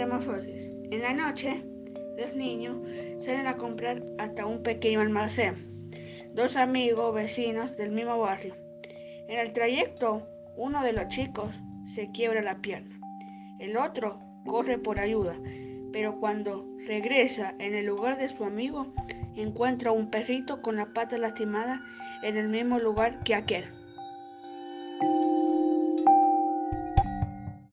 En la noche, los niños salen a comprar hasta un pequeño almacén. Dos amigos vecinos del mismo barrio. En el trayecto, uno de los chicos se quiebra la pierna. El otro corre por ayuda, pero cuando regresa en el lugar de su amigo, encuentra un perrito con la pata lastimada en el mismo lugar que aquel.